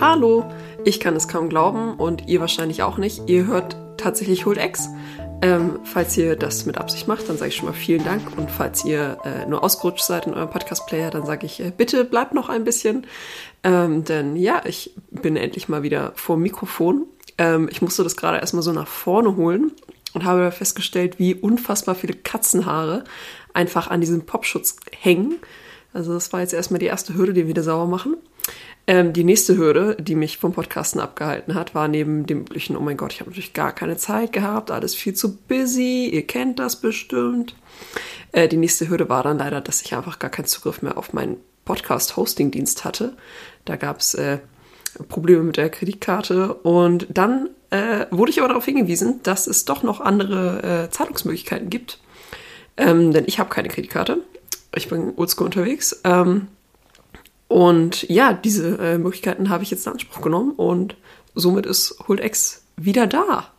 Hallo, ich kann es kaum glauben und ihr wahrscheinlich auch nicht. Ihr hört tatsächlich Hold X. Ähm, falls ihr das mit Absicht macht, dann sage ich schon mal vielen Dank. Und falls ihr äh, nur ausgerutscht seid in eurem Podcast-Player, dann sage ich äh, bitte bleibt noch ein bisschen. Ähm, denn ja, ich bin endlich mal wieder vor dem Mikrofon. Ähm, ich musste das gerade erstmal so nach vorne holen und habe festgestellt, wie unfassbar viele Katzenhaare einfach an diesem Popschutz hängen. Also das war jetzt erstmal die erste Hürde, die wir wieder sauber machen. Ähm, die nächste Hürde, die mich vom Podcasten abgehalten hat, war neben dem üblichen, oh mein Gott, ich habe natürlich gar keine Zeit gehabt, alles viel zu busy, ihr kennt das bestimmt. Äh, die nächste Hürde war dann leider, dass ich einfach gar keinen Zugriff mehr auf meinen Podcast-Hosting-Dienst hatte. Da gab es äh, Probleme mit der Kreditkarte und dann äh, wurde ich aber darauf hingewiesen, dass es doch noch andere äh, Zahlungsmöglichkeiten gibt. Ähm, denn ich habe keine Kreditkarte. Ich bin oldschool unterwegs. Ähm, und ja, diese äh, Möglichkeiten habe ich jetzt in Anspruch genommen und somit ist HoldX wieder da.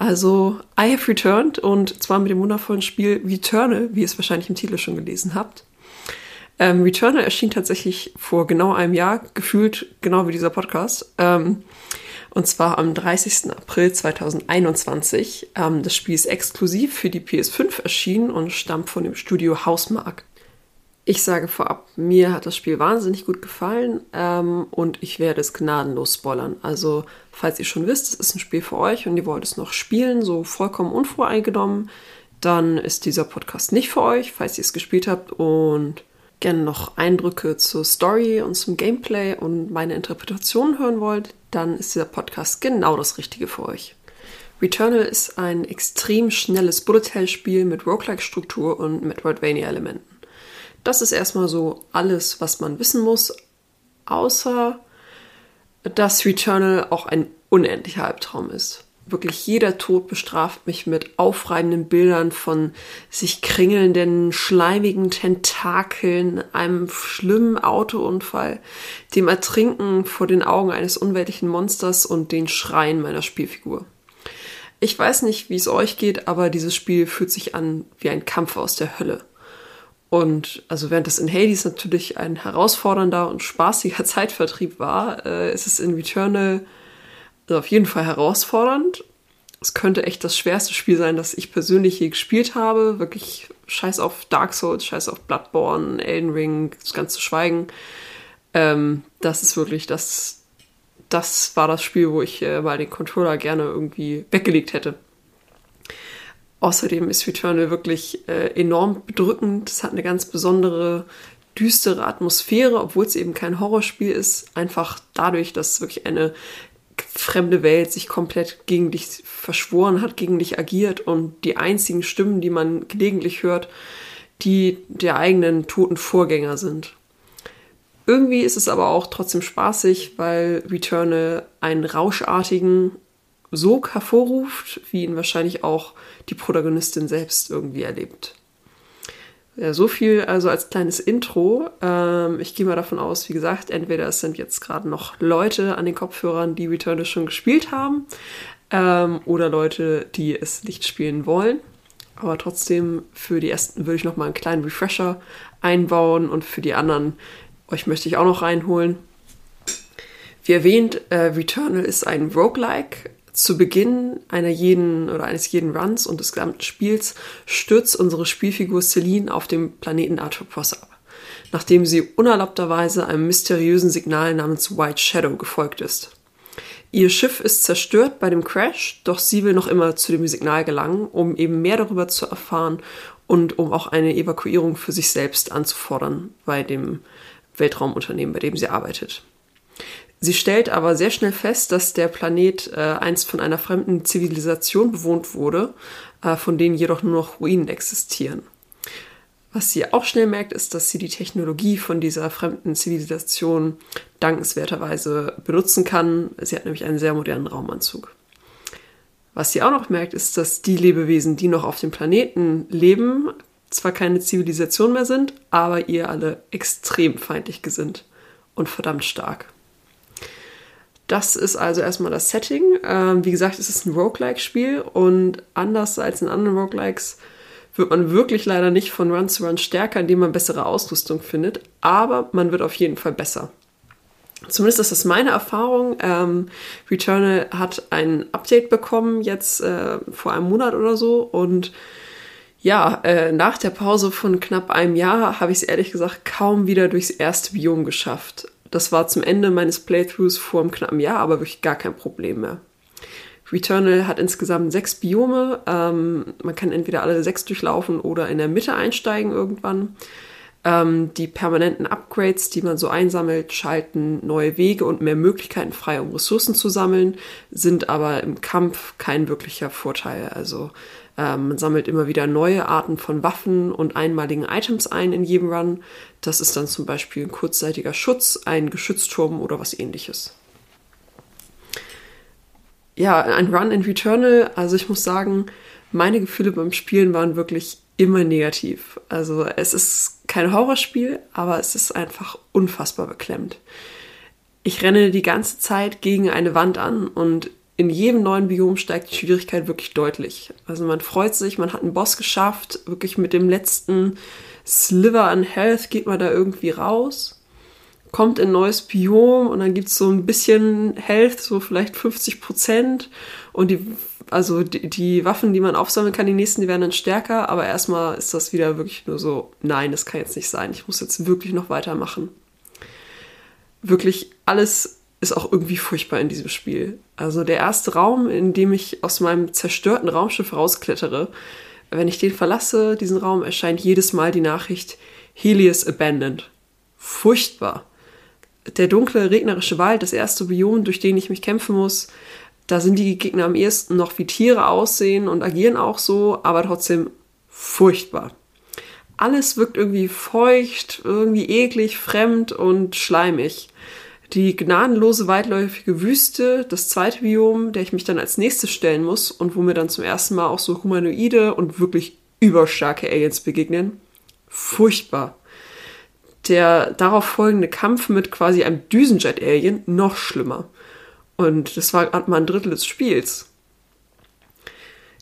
Also, I have returned und zwar mit dem wundervollen Spiel Returnal, wie ihr es wahrscheinlich im Titel schon gelesen habt. Ähm, Returnal erschien tatsächlich vor genau einem Jahr, gefühlt genau wie dieser Podcast. Ähm, und zwar am 30. April 2021. Ähm, das Spiel ist exklusiv für die PS5 erschienen und stammt von dem Studio Housemark. Ich sage vorab, mir hat das Spiel wahnsinnig gut gefallen ähm, und ich werde es gnadenlos spoilern. Also, falls ihr schon wisst, es ist ein Spiel für euch und ihr wollt es noch spielen, so vollkommen unvoreingenommen, dann ist dieser Podcast nicht für euch, falls ihr es gespielt habt und gerne noch Eindrücke zur Story und zum Gameplay und meine Interpretation hören wollt, dann ist dieser Podcast genau das Richtige für euch. Returnal ist ein extrem schnelles Bullet-Hell-Spiel mit Roguelike-Struktur und Metroidvania-Elementen. Das ist erstmal so alles, was man wissen muss, außer dass Returnal auch ein unendlicher Albtraum ist. Wirklich jeder Tod bestraft mich mit aufreibenden Bildern von sich kringelnden, schleimigen Tentakeln, einem schlimmen Autounfall, dem Ertrinken vor den Augen eines unweltlichen Monsters und den Schreien meiner Spielfigur. Ich weiß nicht, wie es euch geht, aber dieses Spiel fühlt sich an wie ein Kampf aus der Hölle. Und also während das in Hades natürlich ein herausfordernder und spaßiger Zeitvertrieb war, äh, ist es in Returnal also auf jeden Fall herausfordernd. Es könnte echt das schwerste Spiel sein, das ich persönlich je gespielt habe. Wirklich scheiß auf Dark Souls, scheiß auf Bloodborne, Elden Ring, das ganze Schweigen. Ähm, das ist wirklich das, das war das Spiel, wo ich äh, mal den Controller gerne irgendwie weggelegt hätte. Außerdem ist Returnal wirklich äh, enorm bedrückend. Es hat eine ganz besondere, düstere Atmosphäre, obwohl es eben kein Horrorspiel ist. Einfach dadurch, dass wirklich eine fremde Welt sich komplett gegen dich verschworen hat, gegen dich agiert und die einzigen Stimmen, die man gelegentlich hört, die der eigenen toten Vorgänger sind. Irgendwie ist es aber auch trotzdem spaßig, weil Returnal einen rauschartigen, Sog hervorruft, wie ihn wahrscheinlich auch die Protagonistin selbst irgendwie erlebt. Ja, so viel also als kleines Intro. Ähm, ich gehe mal davon aus, wie gesagt, entweder es sind jetzt gerade noch Leute an den Kopfhörern, die Returnal schon gespielt haben, ähm, oder Leute, die es nicht spielen wollen. Aber trotzdem, für die ersten würde ich noch mal einen kleinen Refresher einbauen und für die anderen, euch möchte ich auch noch reinholen. Wie erwähnt, äh, Returnal ist ein Roguelike, zu Beginn einer jeden oder eines jeden Runs und des gesamten Spiels stürzt unsere Spielfigur Celine auf dem Planeten Atropos ab, nachdem sie unerlaubterweise einem mysteriösen Signal namens White Shadow gefolgt ist. Ihr Schiff ist zerstört bei dem Crash, doch sie will noch immer zu dem Signal gelangen, um eben mehr darüber zu erfahren und um auch eine Evakuierung für sich selbst anzufordern bei dem Weltraumunternehmen, bei dem sie arbeitet. Sie stellt aber sehr schnell fest, dass der Planet äh, einst von einer fremden Zivilisation bewohnt wurde, äh, von denen jedoch nur noch Ruinen existieren. Was sie auch schnell merkt, ist, dass sie die Technologie von dieser fremden Zivilisation dankenswerterweise benutzen kann. Sie hat nämlich einen sehr modernen Raumanzug. Was sie auch noch merkt, ist, dass die Lebewesen, die noch auf dem Planeten leben, zwar keine Zivilisation mehr sind, aber ihr alle extrem feindlich gesinnt und verdammt stark. Das ist also erstmal das Setting. Ähm, wie gesagt, es ist ein Roguelike-Spiel und anders als in anderen Roguelikes wird man wirklich leider nicht von Run zu Run stärker, indem man bessere Ausrüstung findet, aber man wird auf jeden Fall besser. Zumindest ist das meine Erfahrung. Ähm, Returnal hat ein Update bekommen jetzt äh, vor einem Monat oder so und ja, äh, nach der Pause von knapp einem Jahr habe ich es ehrlich gesagt kaum wieder durchs erste Biom geschafft. Das war zum Ende meines Playthroughs vor einem knappen Jahr, aber wirklich gar kein Problem mehr. Returnal hat insgesamt sechs Biome. Ähm, man kann entweder alle sechs durchlaufen oder in der Mitte einsteigen irgendwann. Ähm, die permanenten Upgrades, die man so einsammelt, schalten neue Wege und mehr Möglichkeiten frei, um Ressourcen zu sammeln, sind aber im Kampf kein wirklicher Vorteil. Also ähm, man sammelt immer wieder neue Arten von Waffen und einmaligen Items ein in jedem Run. Das ist dann zum Beispiel ein kurzzeitiger Schutz, ein Geschützturm oder was ähnliches. Ja, ein Run in Returnal, also ich muss sagen, meine Gefühle beim Spielen waren wirklich immer negativ. Also es ist kein Horrorspiel, aber es ist einfach unfassbar beklemmt. Ich renne die ganze Zeit gegen eine Wand an und in jedem neuen Biom steigt die Schwierigkeit wirklich deutlich. Also man freut sich, man hat einen Boss geschafft, wirklich mit dem letzten Sliver an Health geht man da irgendwie raus, kommt in ein neues Biom und dann gibt es so ein bisschen Health, so vielleicht 50 Prozent und die also die, die, Waffen, die man aufsammeln kann, die nächsten, die werden dann stärker, aber erstmal ist das wieder wirklich nur so, nein, das kann jetzt nicht sein. Ich muss jetzt wirklich noch weitermachen. Wirklich alles ist auch irgendwie furchtbar in diesem Spiel. Also der erste Raum, in dem ich aus meinem zerstörten Raumschiff rausklettere, wenn ich den verlasse, diesen Raum, erscheint jedes Mal die Nachricht Helios Abandoned. Furchtbar. Der dunkle, regnerische Wald, das erste Biom, durch den ich mich kämpfen muss, da sind die Gegner am ehesten noch wie Tiere aussehen und agieren auch so, aber trotzdem furchtbar. Alles wirkt irgendwie feucht, irgendwie eklig, fremd und schleimig. Die gnadenlose weitläufige Wüste, das zweite Biom, der ich mich dann als nächstes stellen muss und wo mir dann zum ersten Mal auch so humanoide und wirklich überstarke Aliens begegnen. Furchtbar. Der darauf folgende Kampf mit quasi einem Düsenjet-Alien noch schlimmer. Und das war gerade mal ein Drittel des Spiels.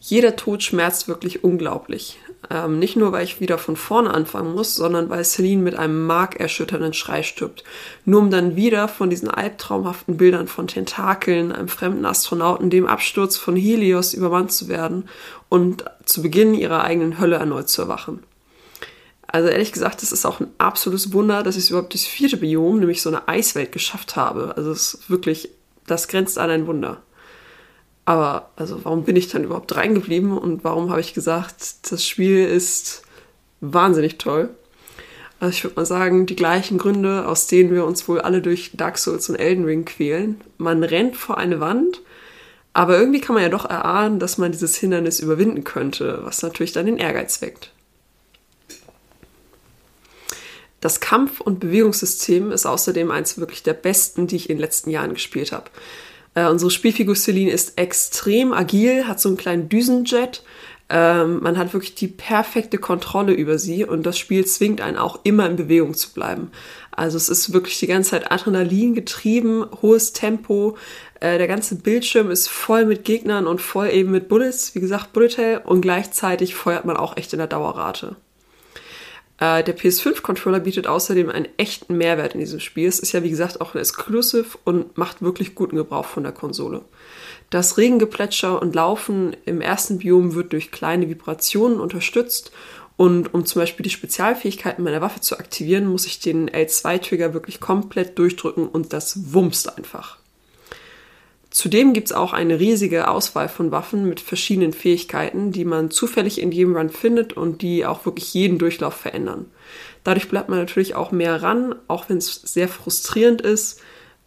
Jeder Tod schmerzt wirklich unglaublich. Ähm, nicht nur, weil ich wieder von vorne anfangen muss, sondern weil Celine mit einem markerschütternden Schrei stirbt. Nur um dann wieder von diesen albtraumhaften Bildern von Tentakeln, einem fremden Astronauten, dem Absturz von Helios übermannt zu werden und zu Beginn ihrer eigenen Hölle erneut zu erwachen. Also ehrlich gesagt, es ist auch ein absolutes Wunder, dass ich überhaupt das vierte Biom, nämlich so eine Eiswelt, geschafft habe. Also es ist wirklich das grenzt an ein Wunder. Aber also warum bin ich dann überhaupt reingeblieben und warum habe ich gesagt, das Spiel ist wahnsinnig toll? Also ich würde mal sagen, die gleichen Gründe, aus denen wir uns wohl alle durch Dark Souls und Elden Ring quälen. Man rennt vor eine Wand, aber irgendwie kann man ja doch erahnen, dass man dieses Hindernis überwinden könnte, was natürlich dann den Ehrgeiz weckt. Das Kampf- und Bewegungssystem ist außerdem eins wirklich der besten, die ich in den letzten Jahren gespielt habe. Äh, unsere Spielfigur Celine ist extrem agil, hat so einen kleinen Düsenjet. Ähm, man hat wirklich die perfekte Kontrolle über sie und das Spiel zwingt einen auch immer in Bewegung zu bleiben. Also es ist wirklich die ganze Zeit Adrenalin getrieben, hohes Tempo. Äh, der ganze Bildschirm ist voll mit Gegnern und voll eben mit Bullets, wie gesagt Bullet Hell und gleichzeitig feuert man auch echt in der Dauerrate. Äh, der PS5-Controller bietet außerdem einen echten Mehrwert in diesem Spiel. Es ist ja, wie gesagt, auch ein Exclusive und macht wirklich guten Gebrauch von der Konsole. Das Regengeplätscher und Laufen im ersten Biom wird durch kleine Vibrationen unterstützt und um zum Beispiel die Spezialfähigkeiten meiner Waffe zu aktivieren, muss ich den L2-Trigger wirklich komplett durchdrücken und das wumst einfach. Zudem gibt es auch eine riesige Auswahl von Waffen mit verschiedenen Fähigkeiten, die man zufällig in jedem Run findet und die auch wirklich jeden Durchlauf verändern. Dadurch bleibt man natürlich auch mehr ran, auch wenn es sehr frustrierend ist.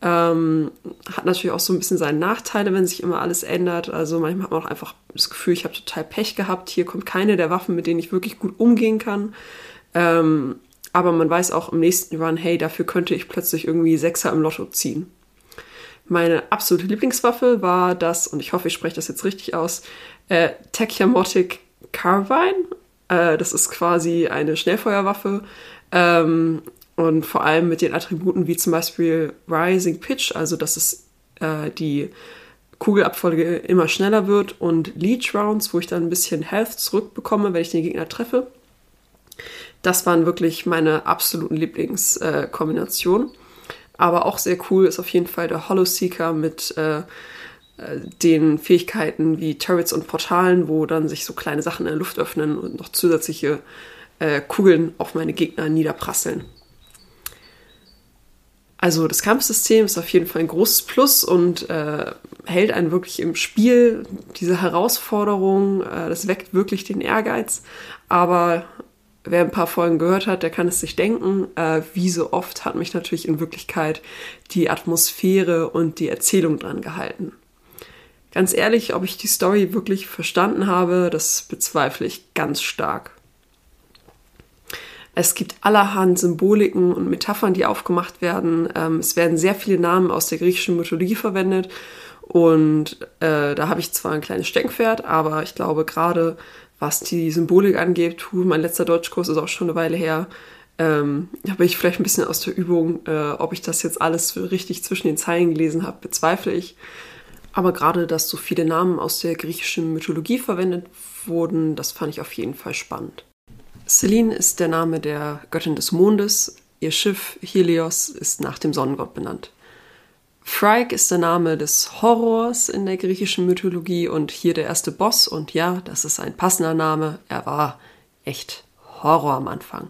Ähm, hat natürlich auch so ein bisschen seine Nachteile, wenn sich immer alles ändert. Also manchmal hat man auch einfach das Gefühl, ich habe total Pech gehabt. Hier kommt keine der Waffen, mit denen ich wirklich gut umgehen kann. Ähm, aber man weiß auch im nächsten Run, hey, dafür könnte ich plötzlich irgendwie Sechser im Lotto ziehen. Meine absolute Lieblingswaffe war das, und ich hoffe, ich spreche das jetzt richtig aus, äh, Tachyamotic Carbine. Äh, das ist quasi eine Schnellfeuerwaffe. Ähm, und vor allem mit den Attributen wie zum Beispiel Rising Pitch, also dass es äh, die Kugelabfolge immer schneller wird und Leech Rounds, wo ich dann ein bisschen Health zurückbekomme, wenn ich den Gegner treffe. Das waren wirklich meine absoluten Lieblingskombinationen. Aber auch sehr cool ist auf jeden Fall der Hollow Seeker mit äh, den Fähigkeiten wie Turrets und Portalen, wo dann sich so kleine Sachen in der Luft öffnen und noch zusätzliche äh, Kugeln auf meine Gegner niederprasseln. Also das Kampfsystem ist auf jeden Fall ein großes Plus und äh, hält einen wirklich im Spiel. Diese Herausforderung, äh, das weckt wirklich den Ehrgeiz. Aber wer ein paar Folgen gehört hat, der kann es sich denken. Äh, wie so oft hat mich natürlich in Wirklichkeit die Atmosphäre und die Erzählung dran gehalten. Ganz ehrlich, ob ich die Story wirklich verstanden habe, das bezweifle ich ganz stark. Es gibt allerhand Symboliken und Metaphern, die aufgemacht werden. Ähm, es werden sehr viele Namen aus der griechischen Mythologie verwendet. Und äh, da habe ich zwar ein kleines Steckenpferd, aber ich glaube gerade, was die Symbolik angeht, puh, mein letzter Deutschkurs ist auch schon eine Weile her, ähm, da bin ich vielleicht ein bisschen aus der Übung. Äh, ob ich das jetzt alles richtig zwischen den Zeilen gelesen habe, bezweifle ich. Aber gerade, dass so viele Namen aus der griechischen Mythologie verwendet wurden, das fand ich auf jeden Fall spannend. Selene ist der Name der Göttin des Mondes. Ihr Schiff Helios ist nach dem Sonnengott benannt. Frigg ist der Name des Horrors in der griechischen Mythologie und hier der erste Boss. Und ja, das ist ein passender Name. Er war echt Horror am Anfang.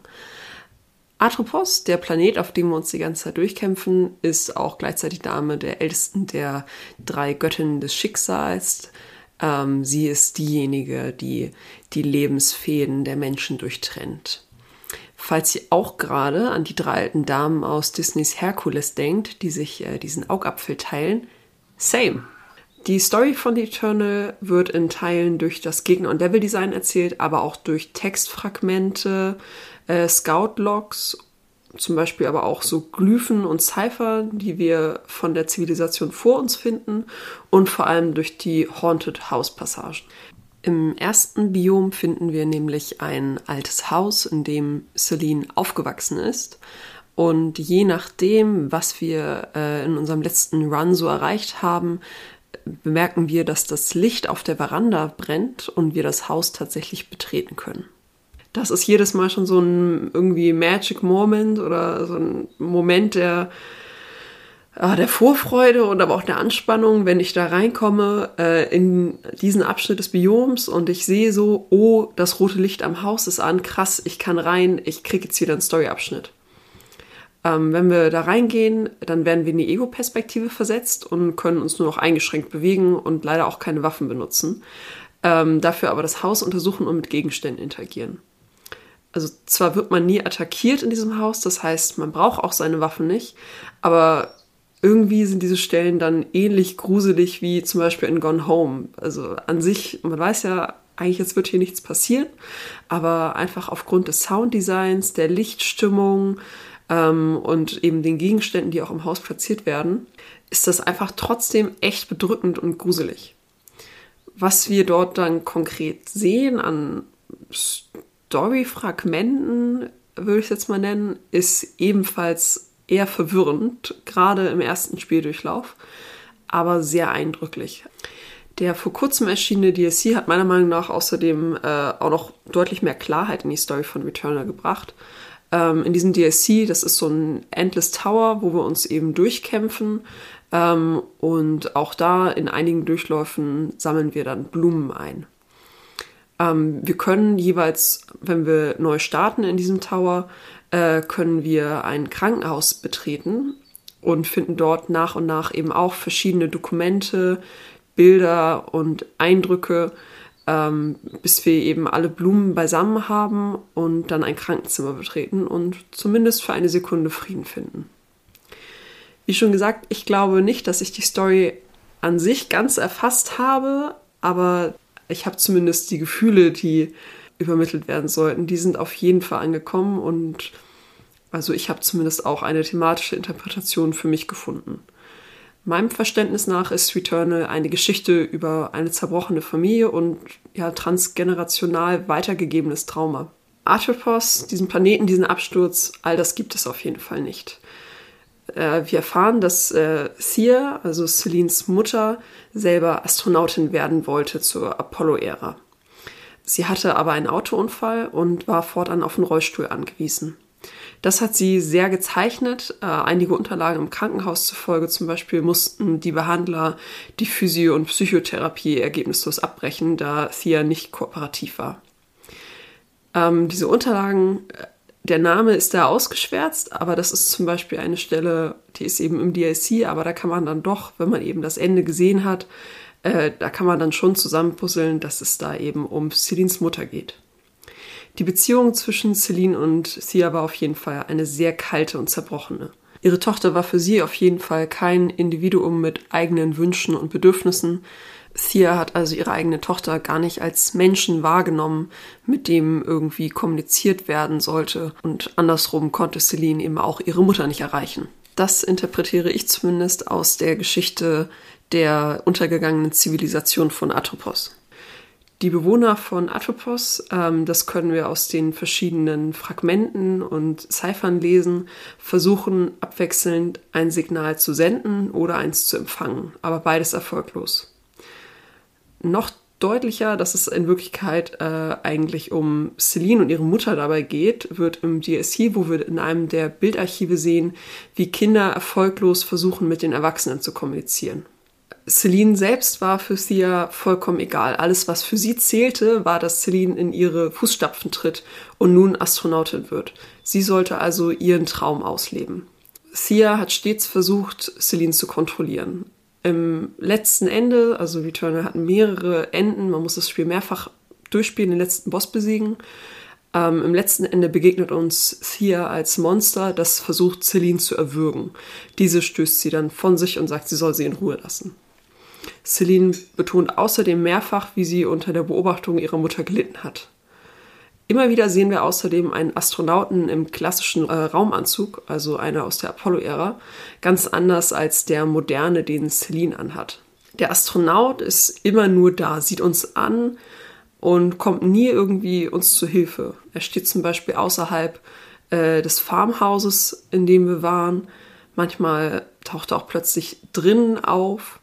Atropos, der Planet, auf dem wir uns die ganze Zeit durchkämpfen, ist auch gleichzeitig Name der ältesten der drei Göttinnen des Schicksals. Ähm, sie ist diejenige, die die Lebensfäden der Menschen durchtrennt. Falls ihr auch gerade an die drei alten Damen aus Disneys Herkules denkt, die sich äh, diesen Augapfel teilen, same. Die Story von The Eternal wird in Teilen durch das Gegner- und Level-Design erzählt, aber auch durch Textfragmente, äh, Scout-Logs, zum Beispiel aber auch so Glyphen und Cypher, die wir von der Zivilisation vor uns finden und vor allem durch die Haunted House-Passagen. Im ersten Biom finden wir nämlich ein altes Haus, in dem Celine aufgewachsen ist. Und je nachdem, was wir äh, in unserem letzten Run so erreicht haben, bemerken wir, dass das Licht auf der Veranda brennt und wir das Haus tatsächlich betreten können das ist jedes Mal schon so ein irgendwie Magic Moment oder so ein Moment der, äh, der Vorfreude und aber auch der Anspannung, wenn ich da reinkomme äh, in diesen Abschnitt des Bioms und ich sehe so, oh, das rote Licht am Haus ist an, krass, ich kann rein, ich kriege jetzt wieder einen Story-Abschnitt. Ähm, wenn wir da reingehen, dann werden wir in die Ego-Perspektive versetzt und können uns nur noch eingeschränkt bewegen und leider auch keine Waffen benutzen. Ähm, dafür aber das Haus untersuchen und mit Gegenständen interagieren also zwar wird man nie attackiert in diesem Haus, das heißt, man braucht auch seine Waffen nicht, aber irgendwie sind diese Stellen dann ähnlich gruselig wie zum Beispiel in Gone Home. Also an sich, man weiß ja, eigentlich jetzt wird hier nichts passieren, aber einfach aufgrund des Sounddesigns, der Lichtstimmung ähm, und eben den Gegenständen, die auch im Haus platziert werden, ist das einfach trotzdem echt bedrückend und gruselig. Was wir dort dann konkret sehen an Story-Fragmenten, würde ich es jetzt mal nennen, ist ebenfalls eher verwirrend, gerade im ersten Spieldurchlauf, aber sehr eindrücklich. Der vor kurzem erschienene DLC hat meiner Meinung nach außerdem äh, auch noch deutlich mehr Klarheit in die Story von Returnal gebracht. Ähm, in diesem DLC, das ist so ein Endless Tower, wo wir uns eben durchkämpfen. Ähm, und auch da in einigen Durchläufen sammeln wir dann Blumen ein. Ähm, wir können jeweils, wenn wir neu starten in diesem Tower, äh, können wir ein Krankenhaus betreten und finden dort nach und nach eben auch verschiedene Dokumente, Bilder und Eindrücke, ähm, bis wir eben alle Blumen beisammen haben und dann ein Krankenzimmer betreten und zumindest für eine Sekunde Frieden finden. Wie schon gesagt, ich glaube nicht, dass ich die Story an sich ganz erfasst habe, aber ich habe zumindest die Gefühle, die übermittelt werden sollten, die sind auf jeden Fall angekommen und also ich habe zumindest auch eine thematische Interpretation für mich gefunden. Meinem Verständnis nach ist Returnal eine Geschichte über eine zerbrochene Familie und ja transgenerational weitergegebenes Trauma. Arthropos, diesen Planeten, diesen Absturz, all das gibt es auf jeden Fall nicht. Äh, wir erfahren, dass äh, Thea, also Celines Mutter, selber Astronautin werden wollte zur Apollo-Ära. Sie hatte aber einen Autounfall und war fortan auf einen Rollstuhl angewiesen. Das hat sie sehr gezeichnet. Äh, einige Unterlagen im Krankenhaus zufolge zum Beispiel mussten die Behandler die Physio- und Psychotherapie ergebnislos abbrechen, da Thea nicht kooperativ war. Ähm, diese Unterlagen, äh, der Name ist da ausgeschwärzt, aber das ist zum Beispiel eine Stelle, die ist eben im DLC, aber da kann man dann doch, wenn man eben das Ende gesehen hat, äh, da kann man dann schon zusammenpuzzeln, dass es da eben um Celines Mutter geht. Die Beziehung zwischen Celine und Thea war auf jeden Fall eine sehr kalte und zerbrochene. Ihre Tochter war für sie auf jeden Fall kein Individuum mit eigenen Wünschen und Bedürfnissen. Thea hat also ihre eigene Tochter gar nicht als Menschen wahrgenommen, mit dem irgendwie kommuniziert werden sollte. Und andersrum konnte Celine eben auch ihre Mutter nicht erreichen. Das interpretiere ich zumindest aus der Geschichte der untergegangenen Zivilisation von Atropos. Die Bewohner von Atropos, ähm, das können wir aus den verschiedenen Fragmenten und Ziffern lesen, versuchen abwechselnd ein Signal zu senden oder eins zu empfangen, aber beides erfolglos. Noch deutlicher, dass es in Wirklichkeit äh, eigentlich um Celine und ihre Mutter dabei geht, wird im DSC, wo wir in einem der Bildarchive sehen, wie Kinder erfolglos versuchen, mit den Erwachsenen zu kommunizieren. Celine selbst war für Thea vollkommen egal. Alles, was für sie zählte, war, dass Celine in ihre Fußstapfen tritt und nun Astronautin wird. Sie sollte also ihren Traum ausleben. Thea hat stets versucht, Celine zu kontrollieren. Im letzten Ende, also Returnal hat mehrere Enden, man muss das Spiel mehrfach durchspielen, den letzten Boss besiegen. Ähm, Im letzten Ende begegnet uns Thea als Monster, das versucht, Celine zu erwürgen. Diese stößt sie dann von sich und sagt, sie soll sie in Ruhe lassen. Celine betont außerdem mehrfach, wie sie unter der Beobachtung ihrer Mutter gelitten hat. Immer wieder sehen wir außerdem einen Astronauten im klassischen äh, Raumanzug, also einer aus der Apollo-Ära, ganz anders als der moderne, den Celine anhat. Der Astronaut ist immer nur da, sieht uns an und kommt nie irgendwie uns zu Hilfe. Er steht zum Beispiel außerhalb äh, des Farmhauses, in dem wir waren. Manchmal taucht er auch plötzlich drinnen auf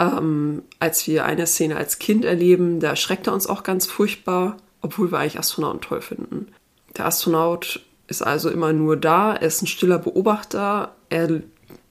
ähm, als wir eine Szene als Kind erleben, da erschreckt er uns auch ganz furchtbar, obwohl wir eigentlich Astronauten toll finden. Der Astronaut ist also immer nur da, er ist ein stiller Beobachter, er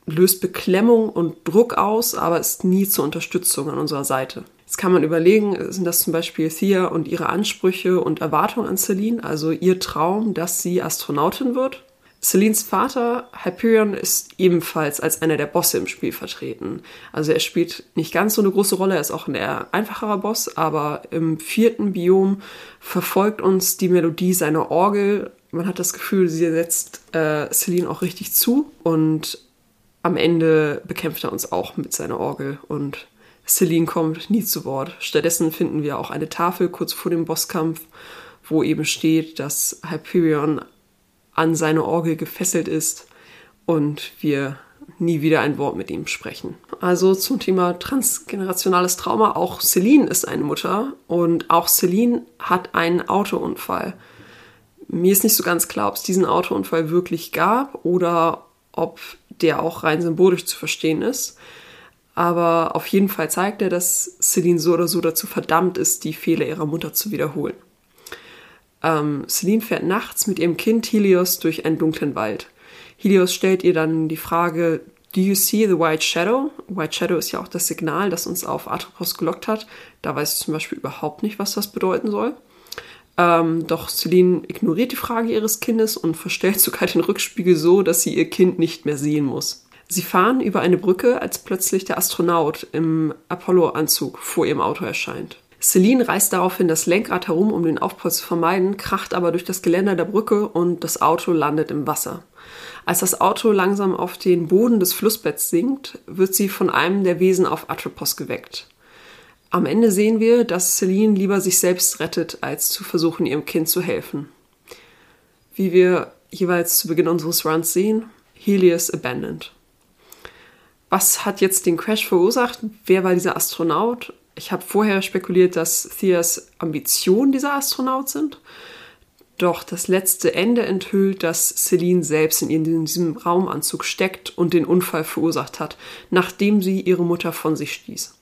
löst Beklemmung und Druck aus, aber ist nie zur Unterstützung an unserer Seite. Jetzt kann man überlegen, sind das zum Beispiel Thea und ihre Ansprüche und Erwartungen an Celine, also ihr Traum, dass sie Astronautin wird? Celines Vater, Hyperion, ist ebenfalls als einer der Bosse im Spiel vertreten. Also er spielt nicht ganz so eine große Rolle, er ist auch ein eher einfacherer Boss, aber im vierten Biom verfolgt uns die Melodie seiner Orgel. Man hat das Gefühl, sie setzt äh, Celine auch richtig zu und am Ende bekämpft er uns auch mit seiner Orgel und Celine kommt nie zu Wort. Stattdessen finden wir auch eine Tafel kurz vor dem Bosskampf, wo eben steht, dass Hyperion an seine Orgel gefesselt ist und wir nie wieder ein Wort mit ihm sprechen. Also zum Thema transgenerationales Trauma. Auch Celine ist eine Mutter und auch Celine hat einen Autounfall. Mir ist nicht so ganz klar, ob es diesen Autounfall wirklich gab oder ob der auch rein symbolisch zu verstehen ist. Aber auf jeden Fall zeigt er, dass Celine so oder so dazu verdammt ist, die Fehler ihrer Mutter zu wiederholen. Ähm, Celine fährt nachts mit ihrem Kind Helios durch einen dunklen Wald. Helios stellt ihr dann die Frage, Do you see the White Shadow? White Shadow ist ja auch das Signal, das uns auf Atropos gelockt hat. Da weiß ich zum Beispiel überhaupt nicht, was das bedeuten soll. Ähm, doch Celine ignoriert die Frage ihres Kindes und verstellt sogar den Rückspiegel so, dass sie ihr Kind nicht mehr sehen muss. Sie fahren über eine Brücke, als plötzlich der Astronaut im Apollo-Anzug vor ihrem Auto erscheint. Celine reißt daraufhin das Lenkrad herum, um den Aufprall zu vermeiden, kracht aber durch das Geländer der Brücke und das Auto landet im Wasser. Als das Auto langsam auf den Boden des Flussbetts sinkt, wird sie von einem der Wesen auf Atropos geweckt. Am Ende sehen wir, dass Celine lieber sich selbst rettet, als zu versuchen, ihrem Kind zu helfen. Wie wir jeweils zu Beginn unseres Runs sehen, Helios abandoned. Was hat jetzt den Crash verursacht? Wer war dieser Astronaut? Ich habe vorher spekuliert, dass Theas Ambitionen dieser Astronaut sind. Doch das letzte Ende enthüllt, dass Celine selbst in diesem Raumanzug steckt und den Unfall verursacht hat, nachdem sie ihre Mutter von sich stieß.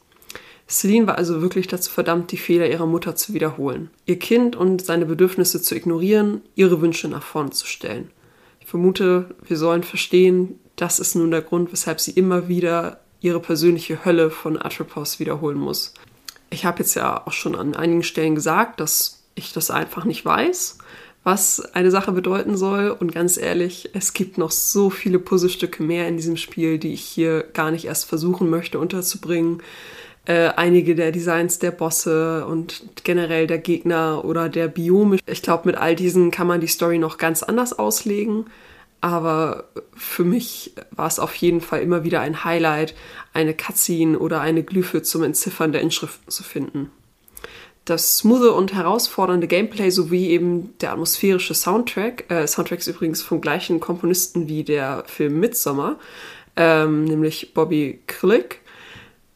Celine war also wirklich dazu verdammt, die Fehler ihrer Mutter zu wiederholen, ihr Kind und seine Bedürfnisse zu ignorieren, ihre Wünsche nach vorn zu stellen. vermute, wir sollen verstehen, das ist nun der Grund, weshalb sie immer wieder ihre persönliche Hölle von Atropos wiederholen muss. Ich habe jetzt ja auch schon an einigen Stellen gesagt, dass ich das einfach nicht weiß, was eine Sache bedeuten soll. Und ganz ehrlich, es gibt noch so viele Puzzlestücke mehr in diesem Spiel, die ich hier gar nicht erst versuchen möchte unterzubringen. Äh, einige der Designs der Bosse und generell der Gegner oder der Biome. Ich glaube, mit all diesen kann man die Story noch ganz anders auslegen. Aber für mich war es auf jeden Fall immer wieder ein Highlight, eine Cutscene oder eine Glyphe zum Entziffern der Inschriften zu finden. Das smoothe und herausfordernde Gameplay sowie eben der atmosphärische Soundtrack, äh, Soundtrack ist übrigens vom gleichen Komponisten wie der Film Midsommar, ähm, nämlich Bobby Klick.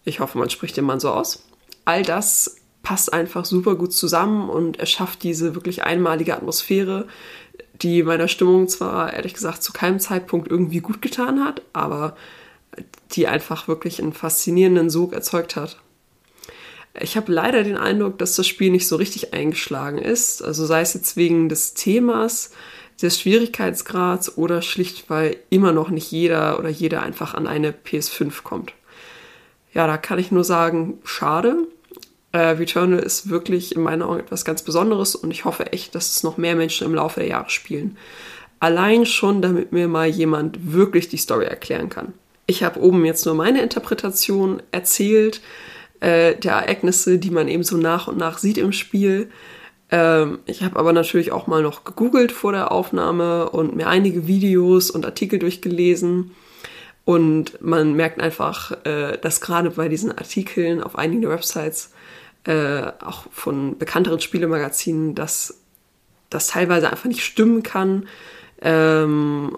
Ich hoffe, man spricht den Mann so aus. All das passt einfach super gut zusammen und erschafft diese wirklich einmalige Atmosphäre, die meiner Stimmung zwar ehrlich gesagt zu keinem Zeitpunkt irgendwie gut getan hat, aber die einfach wirklich einen faszinierenden Sog erzeugt hat. Ich habe leider den Eindruck, dass das Spiel nicht so richtig eingeschlagen ist. Also sei es jetzt wegen des Themas, des Schwierigkeitsgrads oder schlicht, weil immer noch nicht jeder oder jeder einfach an eine PS5 kommt. Ja, da kann ich nur sagen, schade. Äh, Returnal ist wirklich in meinen Augen etwas ganz Besonderes und ich hoffe echt, dass es noch mehr Menschen im Laufe der Jahre spielen. Allein schon, damit mir mal jemand wirklich die Story erklären kann. Ich habe oben jetzt nur meine Interpretation erzählt äh, der Ereignisse, die man eben so nach und nach sieht im Spiel. Ähm, ich habe aber natürlich auch mal noch gegoogelt vor der Aufnahme und mir einige Videos und Artikel durchgelesen. Und man merkt einfach, äh, dass gerade bei diesen Artikeln auf einigen Websites äh, auch von bekannteren Spielemagazinen, dass das teilweise einfach nicht stimmen kann, ähm,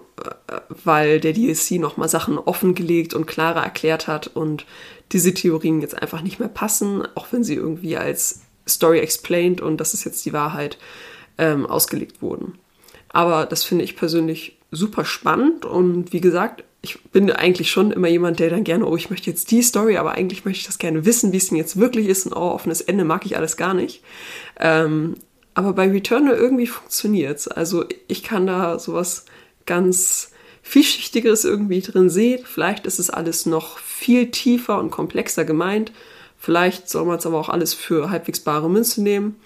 weil der DLC nochmal Sachen offengelegt und klarer erklärt hat und diese Theorien jetzt einfach nicht mehr passen, auch wenn sie irgendwie als Story explained und das ist jetzt die Wahrheit ähm, ausgelegt wurden. Aber das finde ich persönlich super spannend und wie gesagt, ich bin eigentlich schon immer jemand, der dann gerne, oh, ich möchte jetzt die Story, aber eigentlich möchte ich das gerne wissen, wie es denn jetzt wirklich ist. Und oh, offenes Ende mag ich alles gar nicht. Ähm, aber bei Returnal irgendwie funktioniert's. Also ich kann da sowas ganz vielschichtigeres irgendwie drin sehen. Vielleicht ist es alles noch viel tiefer und komplexer gemeint. Vielleicht soll man es aber auch alles für halbwegs bare Münze nehmen.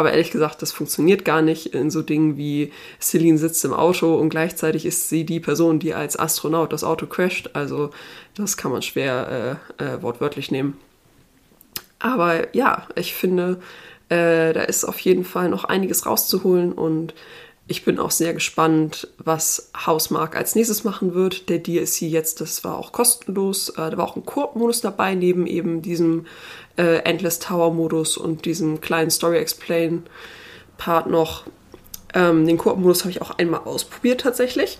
Aber ehrlich gesagt, das funktioniert gar nicht in so Dingen wie Celine sitzt im Auto und gleichzeitig ist sie die Person, die als Astronaut das Auto crasht. Also das kann man schwer äh, äh, wortwörtlich nehmen. Aber ja, ich finde, äh, da ist auf jeden Fall noch einiges rauszuholen und ich bin auch sehr gespannt, was Hausmark als nächstes machen wird. Der DLC jetzt, das war auch kostenlos. Äh, da war auch ein Koop-Modus dabei, neben eben diesem äh, Endless Tower-Modus und diesem kleinen Story-Explain-Part noch. Ähm, den Koop-Modus habe ich auch einmal ausprobiert tatsächlich.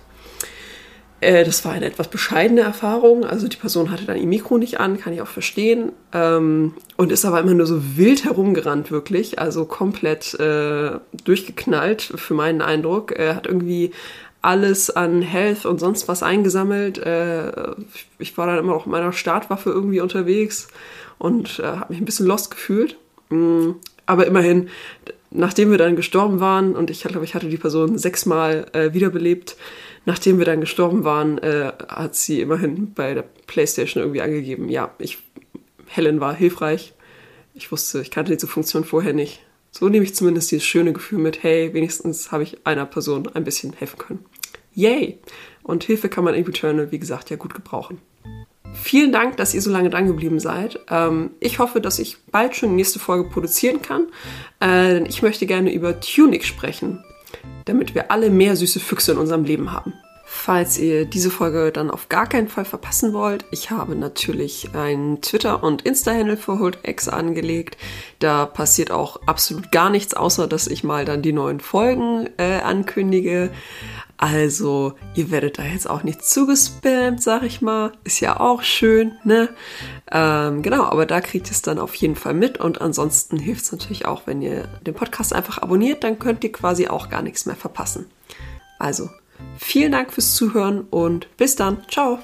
Äh, das war eine etwas bescheidene Erfahrung. Also die Person hatte dann ihr Mikro nicht an, kann ich auch verstehen. Ähm, und ist aber immer nur so wild herumgerannt, wirklich. Also komplett äh, durchgeknallt, für meinen Eindruck. Er hat irgendwie alles an Health und sonst was eingesammelt. Äh, ich war dann immer noch mit meiner Startwaffe irgendwie unterwegs und äh, habe mich ein bisschen lost gefühlt. Mm, aber immerhin, nachdem wir dann gestorben waren und ich glaube, ich hatte die Person sechsmal äh, wiederbelebt, nachdem wir dann gestorben waren, äh, hat sie immerhin bei der PlayStation irgendwie angegeben, ja, ich, Helen war hilfreich. Ich wusste, ich kannte diese Funktion vorher nicht. So nehme ich zumindest dieses schöne Gefühl mit, hey, wenigstens habe ich einer Person ein bisschen helfen können. Yay! Und Hilfe kann man in Returnal, wie gesagt, ja gut gebrauchen. Vielen Dank, dass ihr so lange dran geblieben seid. Ähm, ich hoffe, dass ich bald schon die nächste Folge produzieren kann, äh, denn ich möchte gerne über Tunic sprechen damit wir alle mehr süße Füchse in unserem Leben haben. Falls ihr diese Folge dann auf gar keinen Fall verpassen wollt, ich habe natürlich einen Twitter- und Insta-Handle für HoldX angelegt. Da passiert auch absolut gar nichts, außer dass ich mal dann die neuen Folgen äh, ankündige. Also, ihr werdet da jetzt auch nicht zugespammt, sag ich mal. Ist ja auch schön, ne? Ähm, genau, aber da kriegt ihr es dann auf jeden Fall mit. Und ansonsten hilft es natürlich auch, wenn ihr den Podcast einfach abonniert, dann könnt ihr quasi auch gar nichts mehr verpassen. Also, vielen Dank fürs Zuhören und bis dann. Ciao!